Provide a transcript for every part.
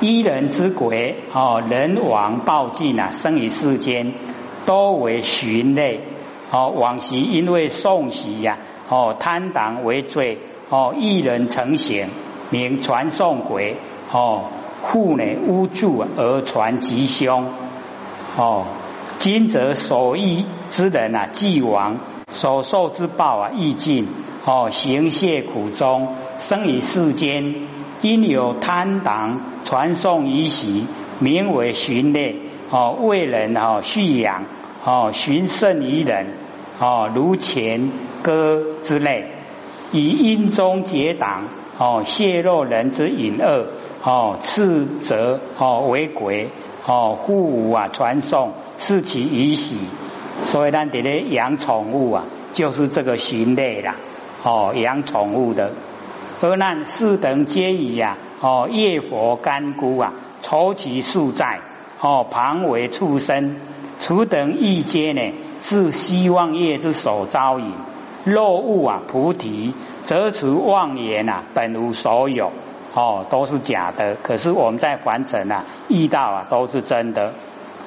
一人之鬼哦，人亡报尽啊，生于世间，多为寻类哦。往昔因为送喜呀哦，贪党为罪哦，一人成形，名传送鬼哦，户呢污助而传吉凶哦。今则所遇之人啊，既亡，所受之报啊，亦尽哦，行谢苦中，生于世间。因有贪党传送于喜，名为寻猎哦，为人哦蓄养哦，寻胜于人哦，如前歌之类，以阴中结党哦，泄露人之隐恶哦，斥责哦为鬼哦，故无啊传送是其于喜，所以咱这咧养宠物啊，就是这个寻猎啦哦，养宠物的。何难四等皆以呀？哦，业佛干枯啊，筹其数债哦，旁为畜生，此等亦皆呢，是希望业之所招引。若悟啊菩提，则此妄言啊，本无所有哦，都是假的。可是我们在凡尘啊，遇到啊，都是真的。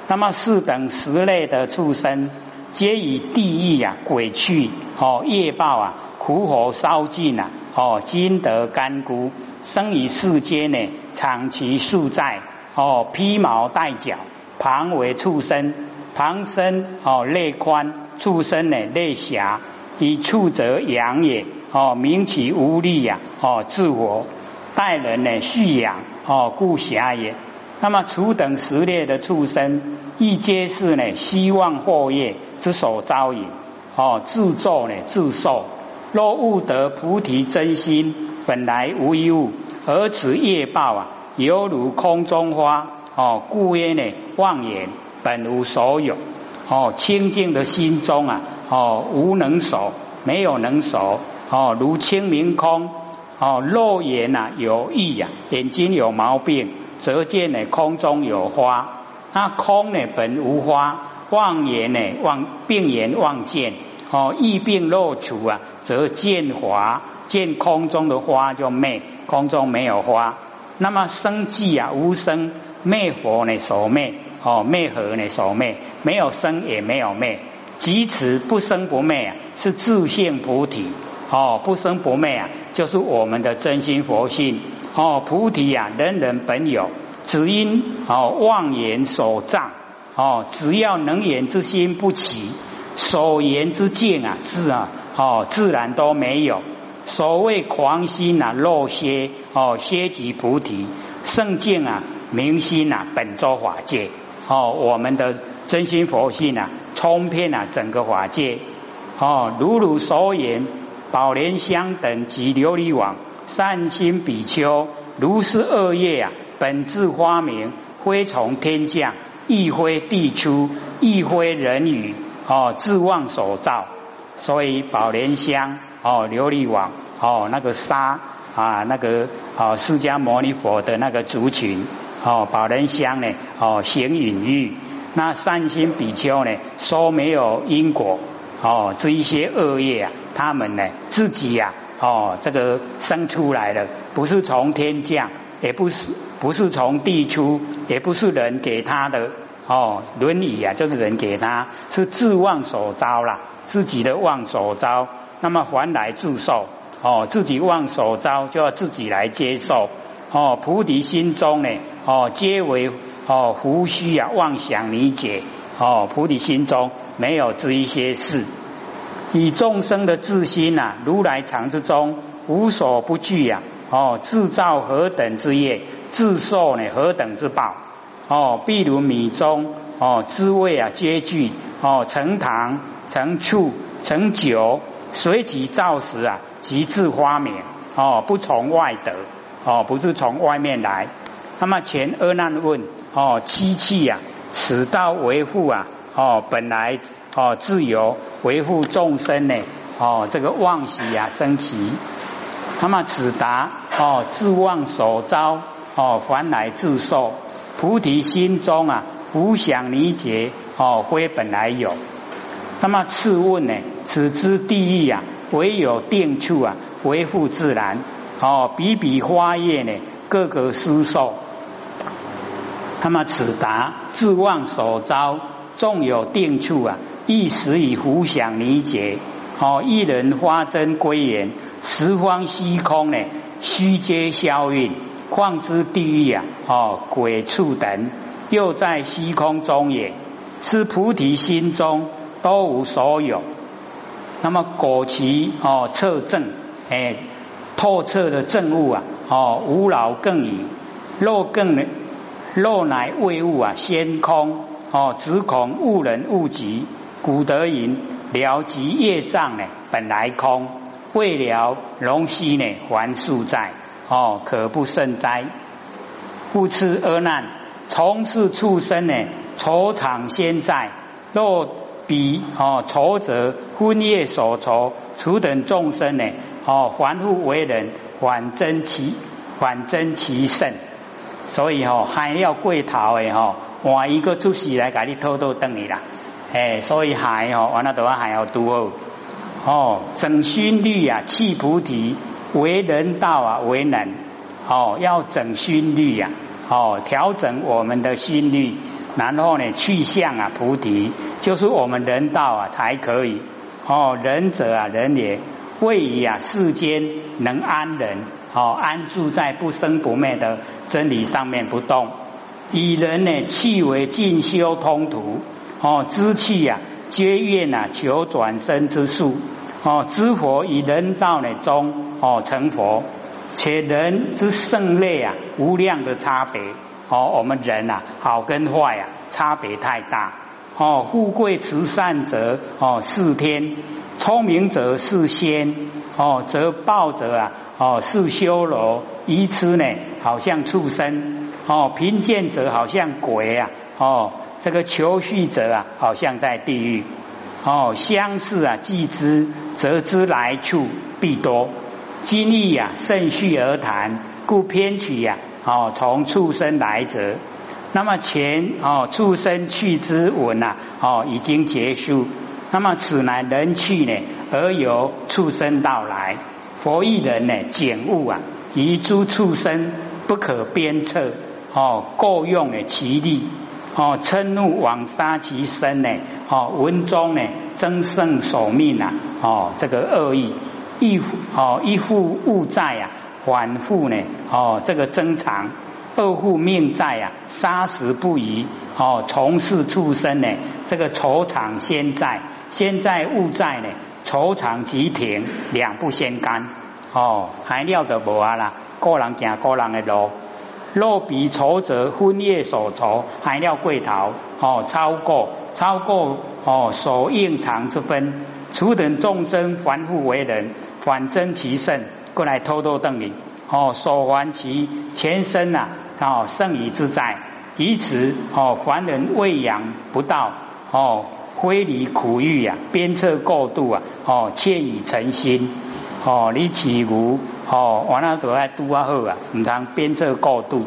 那么四等十类的畜生，皆以地狱啊、鬼去哦，业报啊。苦火烧尽啊！哦，今得干枯，生于世间呢，长其数在哦，披毛戴角，旁为畜生，旁生哦，肋宽，畜生呢，肋狭，以畜则养也哦，名其无力呀哦，自我待人呢，蓄养哦，故狭也。那么除等十列的畜生，亦皆是呢，希望祸业之所招引哦，自作呢，自受。若悟得菩提真心，本来无一物，而此业报啊，犹如空中花哦，故曰呢妄言，本无所有哦，清净的心中啊哦，无能守，没有能守哦，如清明空哦，肉眼呐有异呀，眼睛有毛病，则见呢空中有花，那空呢本无花，妄言呢妄病言妄见。哦，疫病若除啊，则见华，见空中的花就灭，空中没有花。那么生寂啊，无生灭佛呢？所灭哦，灭火呢？所灭，没有生也没有灭，即此不生不灭啊，是自性菩提哦，不生不灭啊，就是我们的真心佛性哦，菩提啊，人人本有，只因哦妄言所障哦，只要能言之心不起。所言之见啊，自啊，哦，自然都没有。所谓狂心啊，若歇哦，歇即菩提。圣境啊，明心啊，本周法界哦，我们的真心佛性啊，冲遍了整个法界哦。如汝所言，宝莲香等及琉璃网，善心比丘，如是恶业啊，本自花明，非从天降，亦非地出，亦非人语。哦，自妄所造，所以宝莲香哦，琉璃网哦，那个沙啊，那个哦，释迦牟尼佛的那个族群哦，宝莲香呢哦，行隐喻，那善心比丘呢，说没有因果哦，这一些恶业啊，他们呢自己呀哦，这个生出来的，不是从天降，也不是不是从地出，也不是人给他的。哦，论语啊，就是人给他，是自妄所招啦，自己的妄所招，那么还来自受，哦，自己妄所招就要自己来接受，哦，菩提心中呢，哦，皆为哦胡须啊妄想理解，哦，菩提心中没有这一些事，以众生的自心呐，如来常之中无所不具呀，哦，自造何等之业，自受呢何等之报。哦，譬如米中哦，滋味啊皆具哦，成糖、成醋、成酒，随即造时啊，即自发明哦，不从外得哦，不是从外面来。那么前阿难问哦，七气呀，此道维护啊哦，本来哦自由维护众生呢哦，这个妄喜啊生起。那么此答哦，自妄所招哦，凡来自受。菩提心中啊，无想理解哦，非本来有。那么次问呢？此之地狱啊，唯有定处啊，维护自然哦。比比花叶呢，各个施受那么此答自望所招，纵有定处啊，一时以胡想理解。哦，一人花真归元，十方虚空呢，虚皆消运，况之地狱啊！哦，鬼畜等又在虚空中也，是菩提心中都无所有。那么果其哦测证，哎，透彻的证悟啊！哦，无老更矣，若更若乃未悟啊，先空哦，只恐误人误己，古德云。了即业障呢，本来空；未了龙息呢，还数在哦，可不胜哉！故此恶难，从事畜生呢，愁场先在。若彼哦愁者，昏夜所愁，除等众生呢，哦凡复为人，反增其反增其甚。所以哦，还要跪头的哦，换一个出息来给你偷偷等你啦。哎，所以还哦，完了的话还要多哦哦。整心律啊，气菩提为人道啊，为人哦，要整心律呀，哦，调整我们的心率，然后呢，去向啊菩提，就是我们人道啊才可以哦。仁者啊，人也位以啊世间能安人哦，安住在不生不灭的真理上面不动，以人呢气为进修通途。哦，知气呀，皆愿啊求转生之术。哦，知佛以人道呢中哦成佛，且人之胜劣啊无量的差别。哦，我们人呐好跟坏啊差别太大。哦，富贵慈善者哦是天，聪明者是仙。哦，则暴者啊哦是修罗，愚痴呢好像畜生。哦，贫贱者好像鬼啊。哦。这个求续者啊，好像在地狱哦。相似啊，既知则知来处必多。今义呀，甚序而谈，故偏取呀哦，从畜生来者。那么前哦，畜生去之文呐哦，已经结束。那么此乃人去呢，而由畜生到来。佛一人呢，简悟啊，以诸畜生不可鞭策哦，够用的其力。哦，嗔怒枉杀其身呢？哦，文中呢，增胜守命啊！哦，这个恶意，一哦一户物债啊，反复呢？哦，这个增长，二户命债啊，杀死不移。哦，从事畜生呢？这个仇偿先在，先在物债呢？仇偿即停，两不相干。哦，还料得无啊啦，个人行个人的路。若比仇者昏夜所仇，还要贵逃哦，超过超过哦所应偿之分。此等众生凡复为人，反增其甚，过来偷偷瞪你哦，所还其前身呐哦，剩余之在，以此哦凡人喂养不到哦，非离苦欲呀，鞭策过度啊哦，切以诚心。哦，你起如哦，完了都爱拄啊好啊，唔通鞭策过度。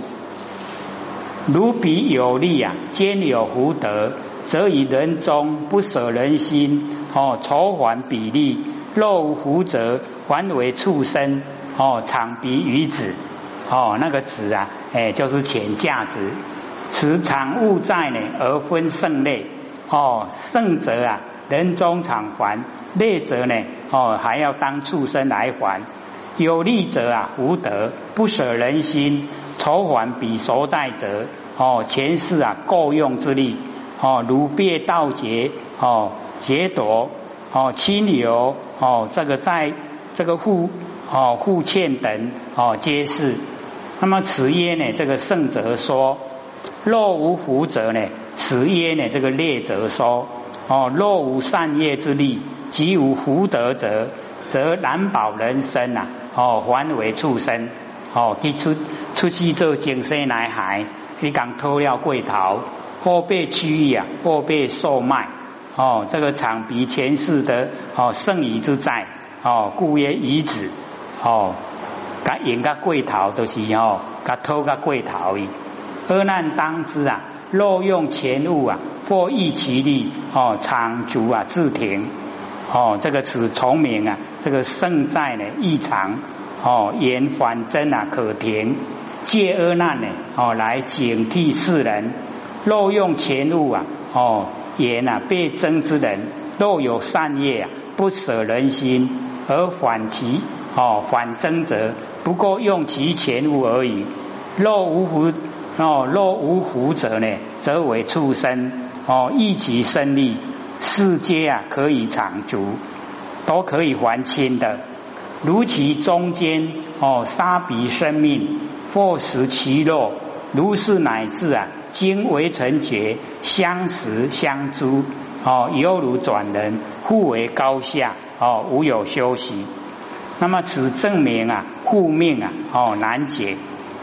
如彼有利啊，兼有福德，则以人中不舍人心哦，筹还比例。若无福泽，还为畜生哦，长鼻于子哦，那个子啊，哎，就是钱价值。此长物在呢，而分胜类哦，胜者啊。人中常还，劣者呢？哦，还要当畜生来还。有利者啊，无德不舍人心，筹还比所在者。哦，前世啊，够用之力。哦，如别盗劫，哦，劫夺，哦，侵流，哦，这个在这个互，哦，互欠等，哦，皆是。那么此曰呢？这个圣者说：若无福者呢？此曰呢？这个劣者说。哦，若无善业之力，即无福德者，则难保人生呐。哦，还为畜生。哦，去出出去做精生男孩，你讲偷了贵桃，或被屈役啊，或被售卖。哦，这个长比前世的哦剩余之债，哦，故曰遗子。哦，甲用个贵桃都是哦，甲偷个贵桃伊。厄难当之啊！若用钱物啊，或益其利哦，长足啊，自停哦，这个此聪明啊，这个胜在呢异常哦，言反真啊可停，借厄难呢哦来警惕世人，若用钱物啊哦言啊被争之人，若有善业啊不舍人心而反其哦反争者，不过用其钱物而已。若无福哦，若无福者呢，则为畜生哦，益其生力。世界啊，可以长足，都可以还清的。如其中间哦，杀彼生命，或食其肉，如是乃至啊，今为成劫，相食相诛哦，犹如转人，互为高下哦，无有休息。那么此证明啊，护命啊哦难解，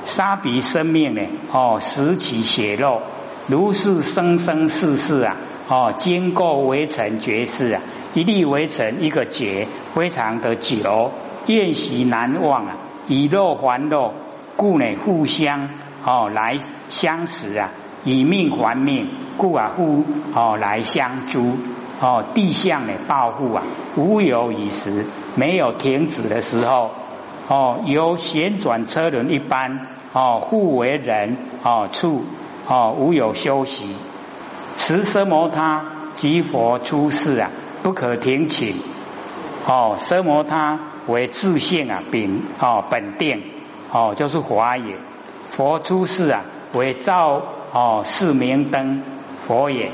杀彼生命呢哦，食其血肉，如是生生世世啊。哦，经过围城绝世啊，一粒围城一个劫，非常的久，宴席难忘啊。以肉还肉，故呢互相哦来相识啊，以命还命，故啊互哦来相诛哦。地相呢报复啊，无有以时，没有停止的时候哦，由旋转车轮一般哦，互为人哦处哦，无有休息。持奢摩他即佛出世啊，不可停请。哦，奢摩他为自性啊，秉哦本定哦，就是华也。佛出世啊，为照哦是明灯佛也。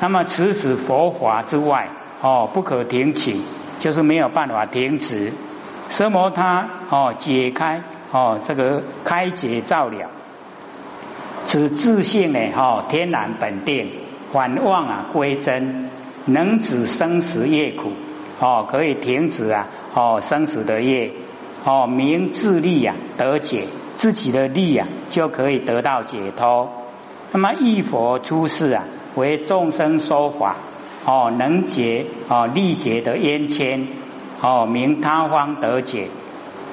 那么此此佛法之外哦，不可停请，就是没有办法停止。奢摩他哦，解开哦这个开解照了，此自性呢哈天然本定。反望啊，归真，能止生死业苦哦，可以停止啊哦生死的业哦，明自力啊得解，自己的力啊就可以得到解脱。那么一佛出世啊，为众生说法哦，能解哦力解的冤牵哦，明他方得解。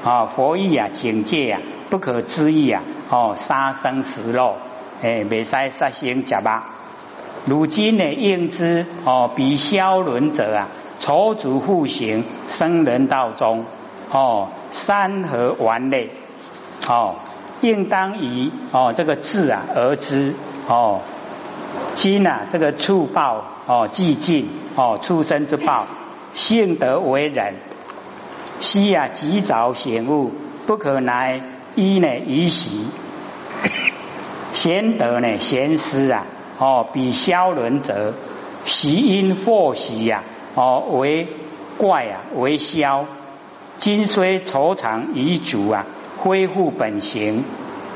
哦，佛意啊警戒啊，不可知意啊哦，杀生食肉。哎，未使杀生食肉。如今呢，应知哦，比消轮者啊，筹足复行，生人道中。哦，山河完类。哦，应当以哦这个智啊而知。哦，今啊这个畜报哦寂静哦，畜生之报，性德为人，昔啊及早醒悟，不可乃一呢一习，贤德呢贤师啊。哦，比消伦者，习因祸习呀，哦为怪啊，为消。今虽愁长遗足啊，恢复本形，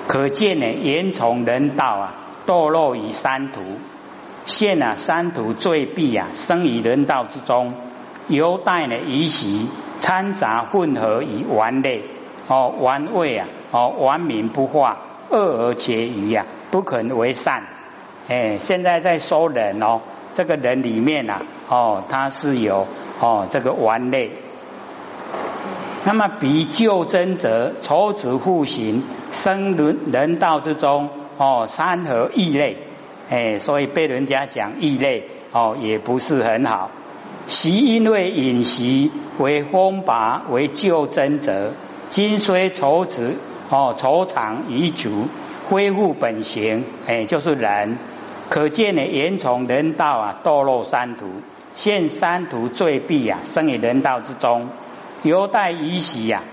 可见呢，言从人道啊，堕落于三途，现啊三途罪弊啊，生于人道之中，犹带呢遗习掺杂混合以玩类，哦玩味啊，哦玩名不化，恶而结余呀，不肯为善。哎，现在在说人哦，这个人里面呐，哦，他是有哦这个顽类。那么比救真者，筹子复行，生人人道之中哦，三合异类。哎，所以被人家讲异类哦，也不是很好。习因为饮食为风拔为救真者，今虽筹子哦，筹长已足，恢复本形，哎，就是人。可见呢，言从人道啊，堕落三途，现三途罪弊啊，生于人道之中，犹待于习呀，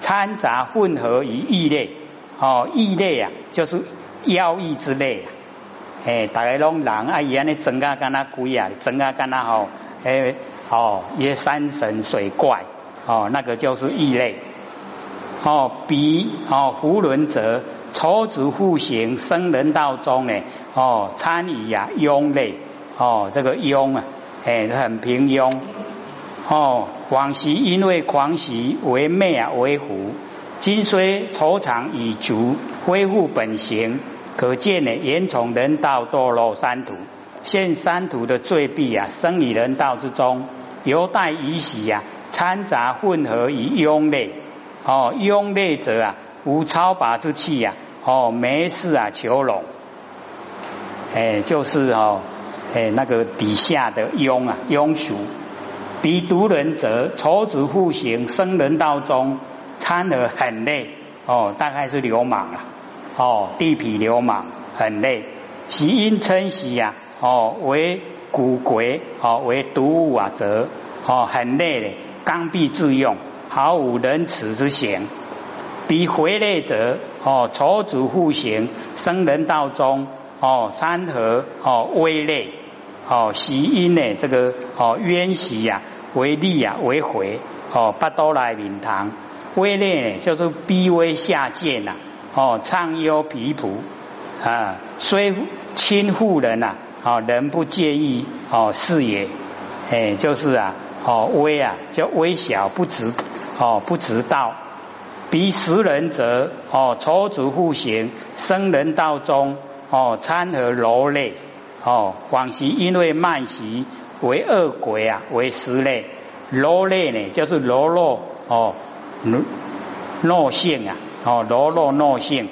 掺杂混合于异类，哦，异类啊，就是妖异之类，哎，大家拢人啊，伊安尼整个干那鬼啊，整个干那吼，哎，哦，些山神水怪，哦，那个就是异类，哦，比哦，胡伦者。筹子复行生人道中呢，哦，参与呀庸类，哦，这个庸啊，哎，很平庸，哦，往昔因为狂喜为媚啊为虎，今虽愁长已足，恢复本形，可见呢，言从人道堕落三途，现三途的罪弊啊，生于人道之中，犹待于喜呀，掺杂混合于庸类，哦，庸类者啊。无超拔之气呀，哦，没事啊，求拢，哎，就是哦，哎，那个底下的庸啊，庸俗，彼毒人者，仇子复行，生人道中，参而很累。哦，大概是流氓啊，哦，地痞流氓很累，喜因称喜呀，哦，为古鬼，哦，为毒物啊，则哦很累的，刚愎自用，毫无仁慈之行。彼回类者，哦，仇主复行，生人道中，哦，参合，哦，微类。哦，习因呢？这个哦，冤习呀，为利呀，为回哦，八多来名堂，微劣呢，就是卑微下贱呐。哦，畅优皮朴啊，虽亲妇人呐，哦，人不介意哦，是也。哎，就是啊，哦，微啊，叫微小不直哦，不直道。彼食人者，哦，仇子互行，生人道中，哦，参合柔类。哦，往昔因为慢习为恶鬼啊，为食类，柔类呢，就是柔弱哦，懦性啊，哦，柔弱懦性，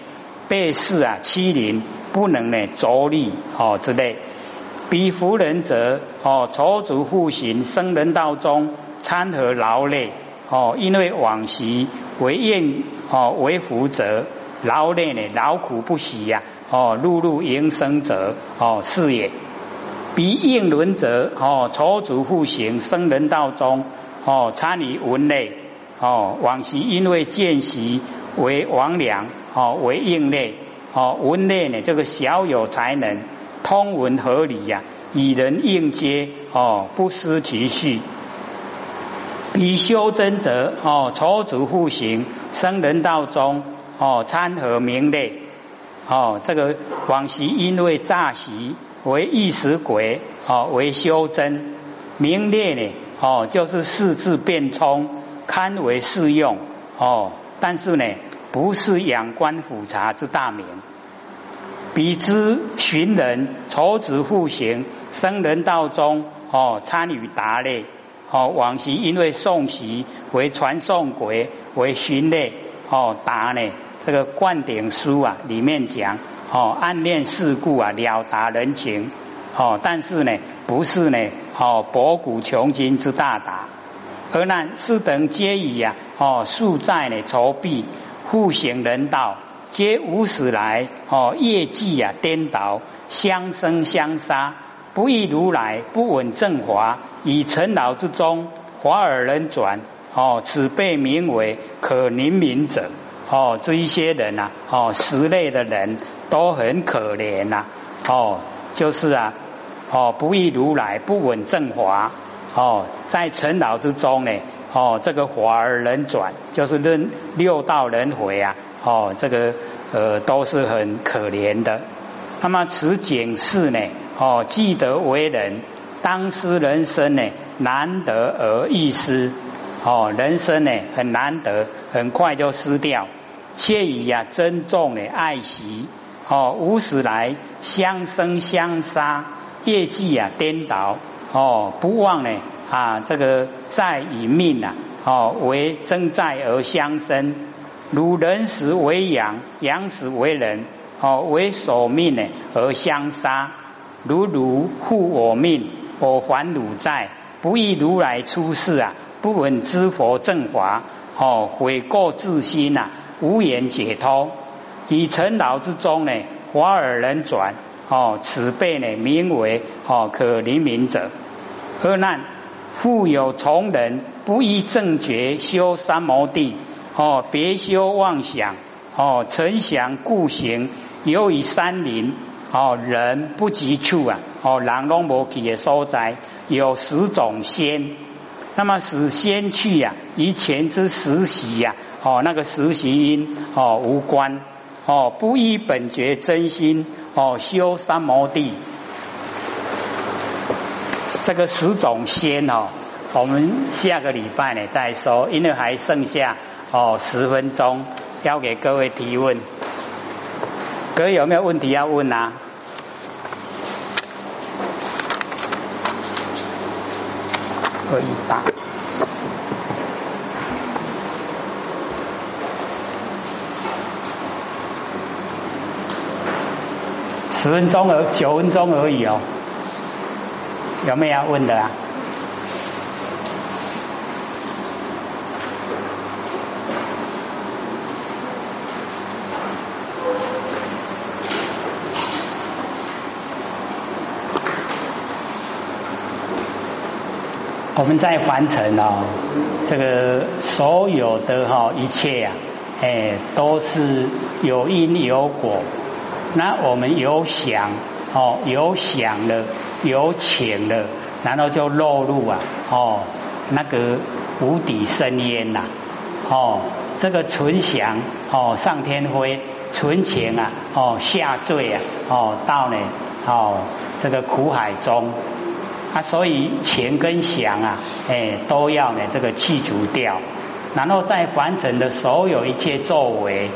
被事啊欺凌，不能呢着力哦之类。彼夫人者，哦，仇足复行，生人道中参合劳累，哦，因为往昔为应哦为福者，劳累呢劳苦不息呀。哦，碌碌营生者，哦是也。彼应伦者，哦仇足复行，生人道中，哦参与文类，哦往昔因为见习为王良，哦为应类，哦文类呢，这个小有才能，通文合理呀，与人应接，哦不失其序。以修真者，哦仇主复行，生人道中，哦参合名类。哦，这个往昔因为诈习为一时鬼，哦为修真名列呢，哦就是四字变冲，堪为适用，哦但是呢不是仰观俯察之大名。彼之寻人筹子复行生人道中，哦参与达类，哦往昔因为诵习为传送鬼为寻类，哦达呢。这个灌顶书啊，里面讲哦，暗恋世故啊，了达人情哦，但是呢，不是呢哦，博古穷今之大达。而难是等皆以呀哦，数在呢筹币，复行人道，皆无始来哦，业绩啊颠倒，相生相杀，不亦如来不稳正华，以尘劳之中，华而人转哦，此被名为可怜悯者。哦，这一些人呐，哦，十类的人都很可怜呐，哦，就是啊，哦，不亦如来不稳正华，哦，在尘劳之中呢，哦，这个华而人转，就是论六道轮回啊，哦，这个呃都是很可怜的。那么此警示呢，哦，既得为人，当失人生呢，难得而易失。哦，人生呢很难得，很快就失掉。切以呀珍重的爱惜，哦，无始来相生相杀，业绩啊颠倒，哦，不忘呢啊这个在以命啊，哦为争在而相生，如人死为羊，羊死为人，哦为所命呢而相杀，如如护我命，我还汝债，不亦如来出世啊？不闻知佛正法，哦，悔过自新呐，无言解脱。以尘劳之中呢，华而人转，哦，此辈呢，名为哦可怜悯者。何难？复有从人不依正觉修三摩地，哦，别修妄想，哦，成想故行，由于山林，哦，人不及处啊，哦，人拢无去的所在，有十种仙。那么使仙去呀，与前之实习呀，哦，那个实习因哦无关哦，不依本觉真心哦，修三摩地，这个十种仙哦，我们下个礼拜呢再说，因为还剩下哦十分钟，交给各位提问，各位有没有问题要问啊？可以打。十分钟而九分钟而已哦，有没有要问的啊？我们在凡尘哦，这个所有的哦，一切啊，哎，都是有因有果。那我们有想哦，有想了，有请了，然后就落入啊哦那个无底深渊呐。哦，这个存想哦上天灰，存情啊哦下坠啊哦到呢哦这个苦海中。啊，所以钱跟想啊，哎，都要呢这个去除掉，然后在完成的所有一切作为，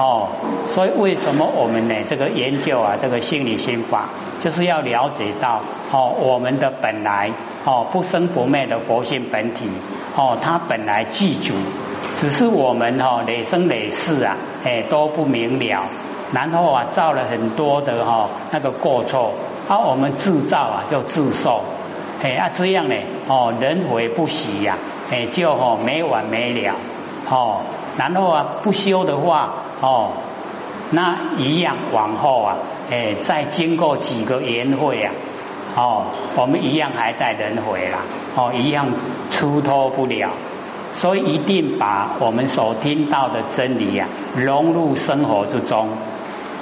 哦，所以为什么我们呢这个研究啊这个心理心法，就是要了解到哦我们的本来哦不生不灭的佛性本体哦它本来具足，只是我们哈累生累世啊哎都不明了，然后啊造了很多的哈那个过错，啊我们制造啊就自受。哎啊，这样呢，哦，轮回不息呀，哎，就哦没完没了，哦，然后啊不修的话，哦，那一样往后啊，哎，再经过几个缘会啊，哦，我们一样还在轮回啦，哦，一样出脱不了，所以一定把我们所听到的真理呀融入生活之中。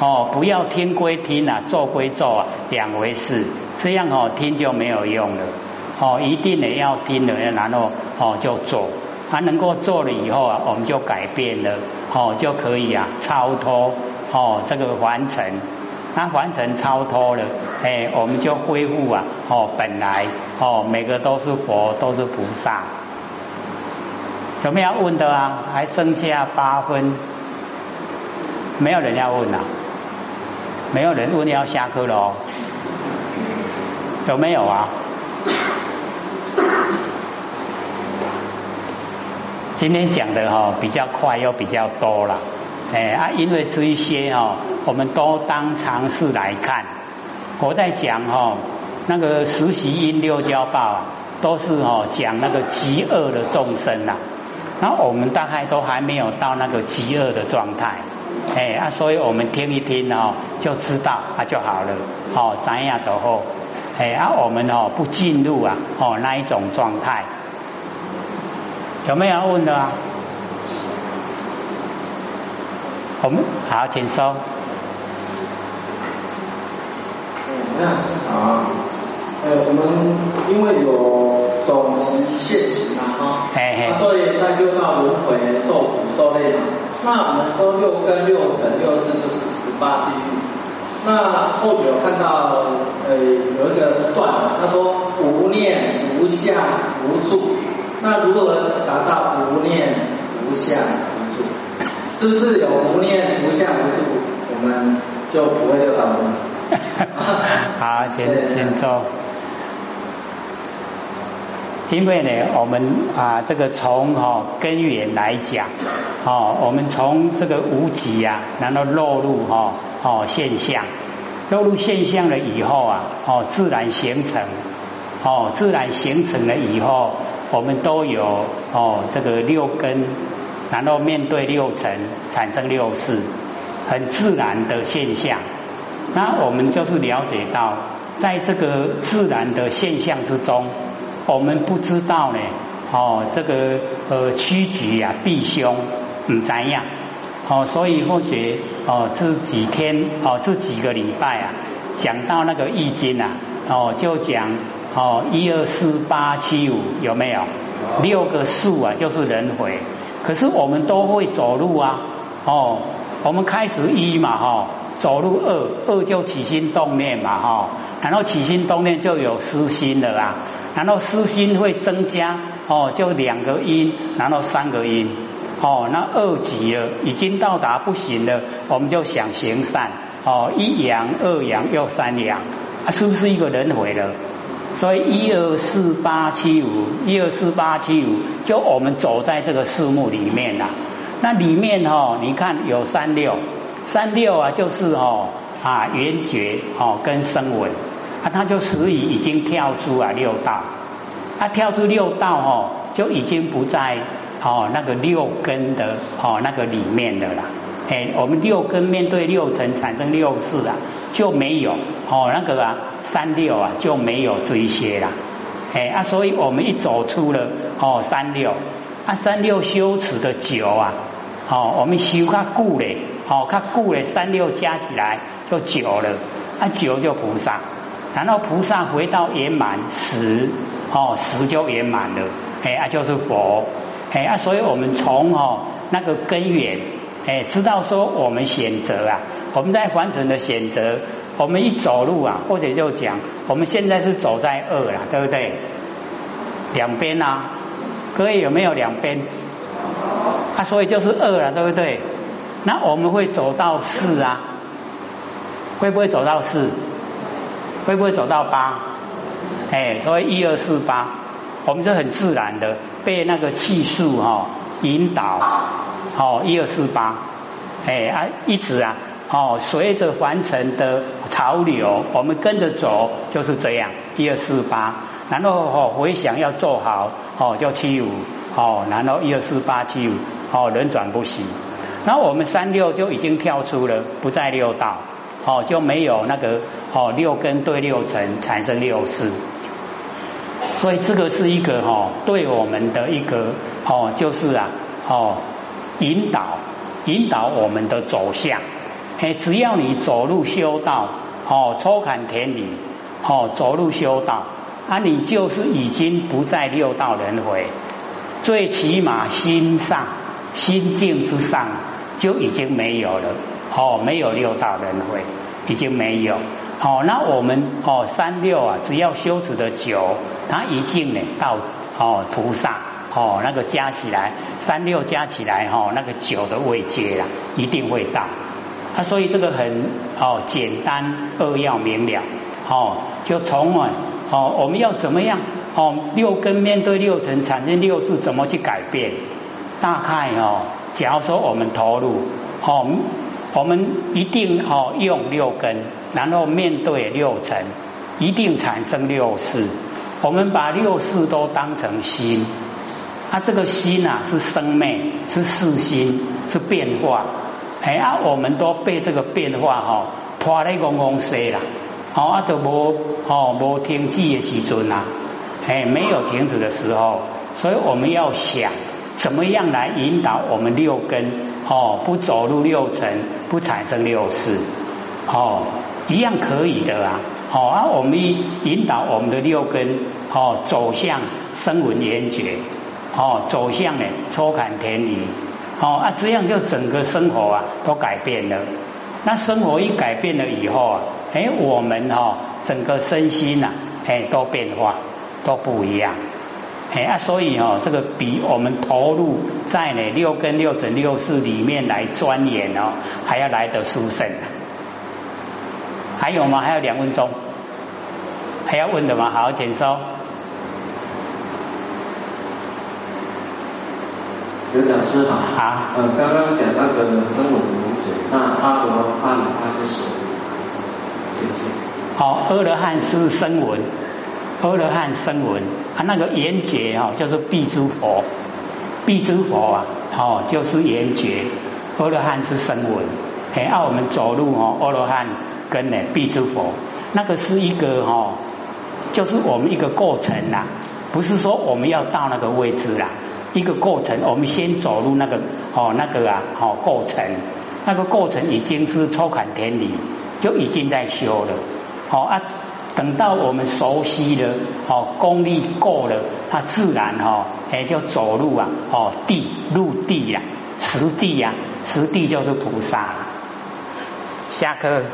哦，不要听归听啊，做归做啊，两回事。这样哦，听就没有用了。哦，一定呢要听了，然后哦就做。他能够做了以后啊，我们就改变了，哦就可以啊超脱哦这个完成。那完成超脱了，哎，我们就恢复啊哦本来哦每个都是佛，都是菩萨。有没有问的啊？还剩下八分，没有人要问啊？没有人问要下课了哦，有没有啊？今天讲的哈比较快又比较多了，哎啊，因为这一些哈，我们都当尝试来看。我在讲哈那个实习因六交报啊，都是哦讲那个极恶的众生呐，那我们大概都还没有到那个极恶的状态。哎啊，所以我们听一听哦，就知道啊就好了。哦，怎样都好。哎啊，我们哦不进入啊哦那一种状态。有没有问的啊？我们好，请说。嗯，那是好。呃，我们因为有总习现行嘛，哈，所以在六道轮回受苦受累嘛。那我们说六根六尘六识就是十八地狱。那或许有看到呃有一个段，他说无念无相无住。那如何达到无念无相无住？是不是有无念无相无住，我们就不会六道轮回？好，请请坐。因为呢，我们啊，这个从哈根源来讲，哦，我们从这个无极啊，然后落入哈哦现象，落入现象了以后啊，哦自然形成，哦自然形成了以后，我们都有哦这个六根，然后面对六尘，产生六识，很自然的现象。那我们就是了解到，在这个自然的现象之中，我们不知道呢，哦，这个呃趋吉啊，避凶，唔怎样，哦，所以或许哦这几天哦这几个礼拜啊，讲到那个易经啊，哦就讲哦一二四八七五有没有？六个数啊就是轮回，可是我们都会走路啊，哦，我们开始一嘛哈。走路二，二就起心动念嘛，哈，然后起心动念就有私心的啦，然后私心会增加，哦，就两个因，然后三个因，哦，那二级了，已经到达不行了，我们就想行善，哦，一阳二阳又三阳，啊，是不是一个轮回了？所以一二四八七五，一二四八七五，就我们走在这个四目里面啦，那里面哈，你看有三六。三六啊，就是哦啊圆觉哦跟声闻啊，它就属于已经跳出啊六道，啊跳出六道哦，就已经不在哦那个六根的哦那个里面的啦。哎，我们六根面对六尘产生六识啊，就没有哦那个啊三六啊就没有这一些啦。哎啊，所以我们一走出了哦三六啊三六修持的久啊，哦我们修较久嘞，哦较久嘞三六加起来就九了，啊九就菩萨，然后菩萨回到圆满十，哦十就圆满了，哎啊就是佛，哎啊所以我们从哦那个根源，哎知道说我们选择啊，我们在凡尘的选择。我们一走路啊，或者就讲，我们现在是走在二了，对不对？两边啊，各位有没有两边？啊，所以就是二了，对不对？那我们会走到四啊？会不会走到四？会不会走到八？哎，所以一二四八，我们就很自然的被那个气数哈引导，哦，一二四八，哎啊，一直啊。哦，随着凡尘的潮流，我们跟着走，就是这样。一二四八，然后哦回想要做好，哦就七五，哦然后一二四八七五，哦轮转不息。然后我们三六就已经跳出了，不在六道，哦就没有那个哦六根对六尘产生六识。所以这个是一个哈对我们的一个哦就是啊哦引导引导我们的走向。哎，只要你走路修道，哦，抽坎田里，哦，走路修道，啊，你就是已经不在六道轮回，最起码心上心境之上就已经没有了，哦，没有六道轮回，已经没有，哦，那我们哦三六啊，只要修持的久，它已经呢到哦菩萨，哦那个加起来三六加起来哈，那个九的位阶啦，一定会到。啊，所以这个很哦简单扼要明了哦，就从啊哦我们要怎么样哦六根面对六尘产生六识怎么去改变？大概哦，假如说我们投入哦，我们一定哦用六根，然后面对六尘，一定产生六识。我们把六识都当成心，啊这个心啊是生命，是四心，是变化。哎啊，我们都被这个变化哈拖咧公公西啦，哦啊都无哦无停止的时阵啊，哎没有停止的时候，所以我们要想怎么样来引导我们六根哦不走入六尘，不产生六识哦一样可以的啊，哦啊我们引导我们的六根哦走向声闻缘觉，哦走向呢抽坎田里。哦啊，这样就整个生活啊都改变了。那生活一改变了以后啊，哎，我们哈整个身心呐，哎都变化都不一样。哎啊，所以哦这个比我们投入在呢六根六尘六识里面来钻研哦，还要来得殊胜。还有吗？还有两分钟，还要问的吗？好，请收。刘讲师好，好，呃，刚刚讲那个生闻无解，那阿罗汉他是谁？好，阿罗汉是声闻，阿罗汉声闻，啊，那个缘觉哦，叫做必诸佛，必诸佛啊，哦，就是缘觉，阿罗汉是声闻，哎，啊，我们走路哦，阿罗汉跟呢必诸佛，那个是一个哈，就是我们一个过程呐，不是说我们要到那个位置啦。一个过程，我们先走入那个哦，那个啊，好过程，那个过程已经是抽坎田里，就已经在修了，好啊，等到我们熟悉了，哦，功力够了，它自然哈，哎，就走路啊，哦，地入地呀，实地呀，实地就是菩萨。下课。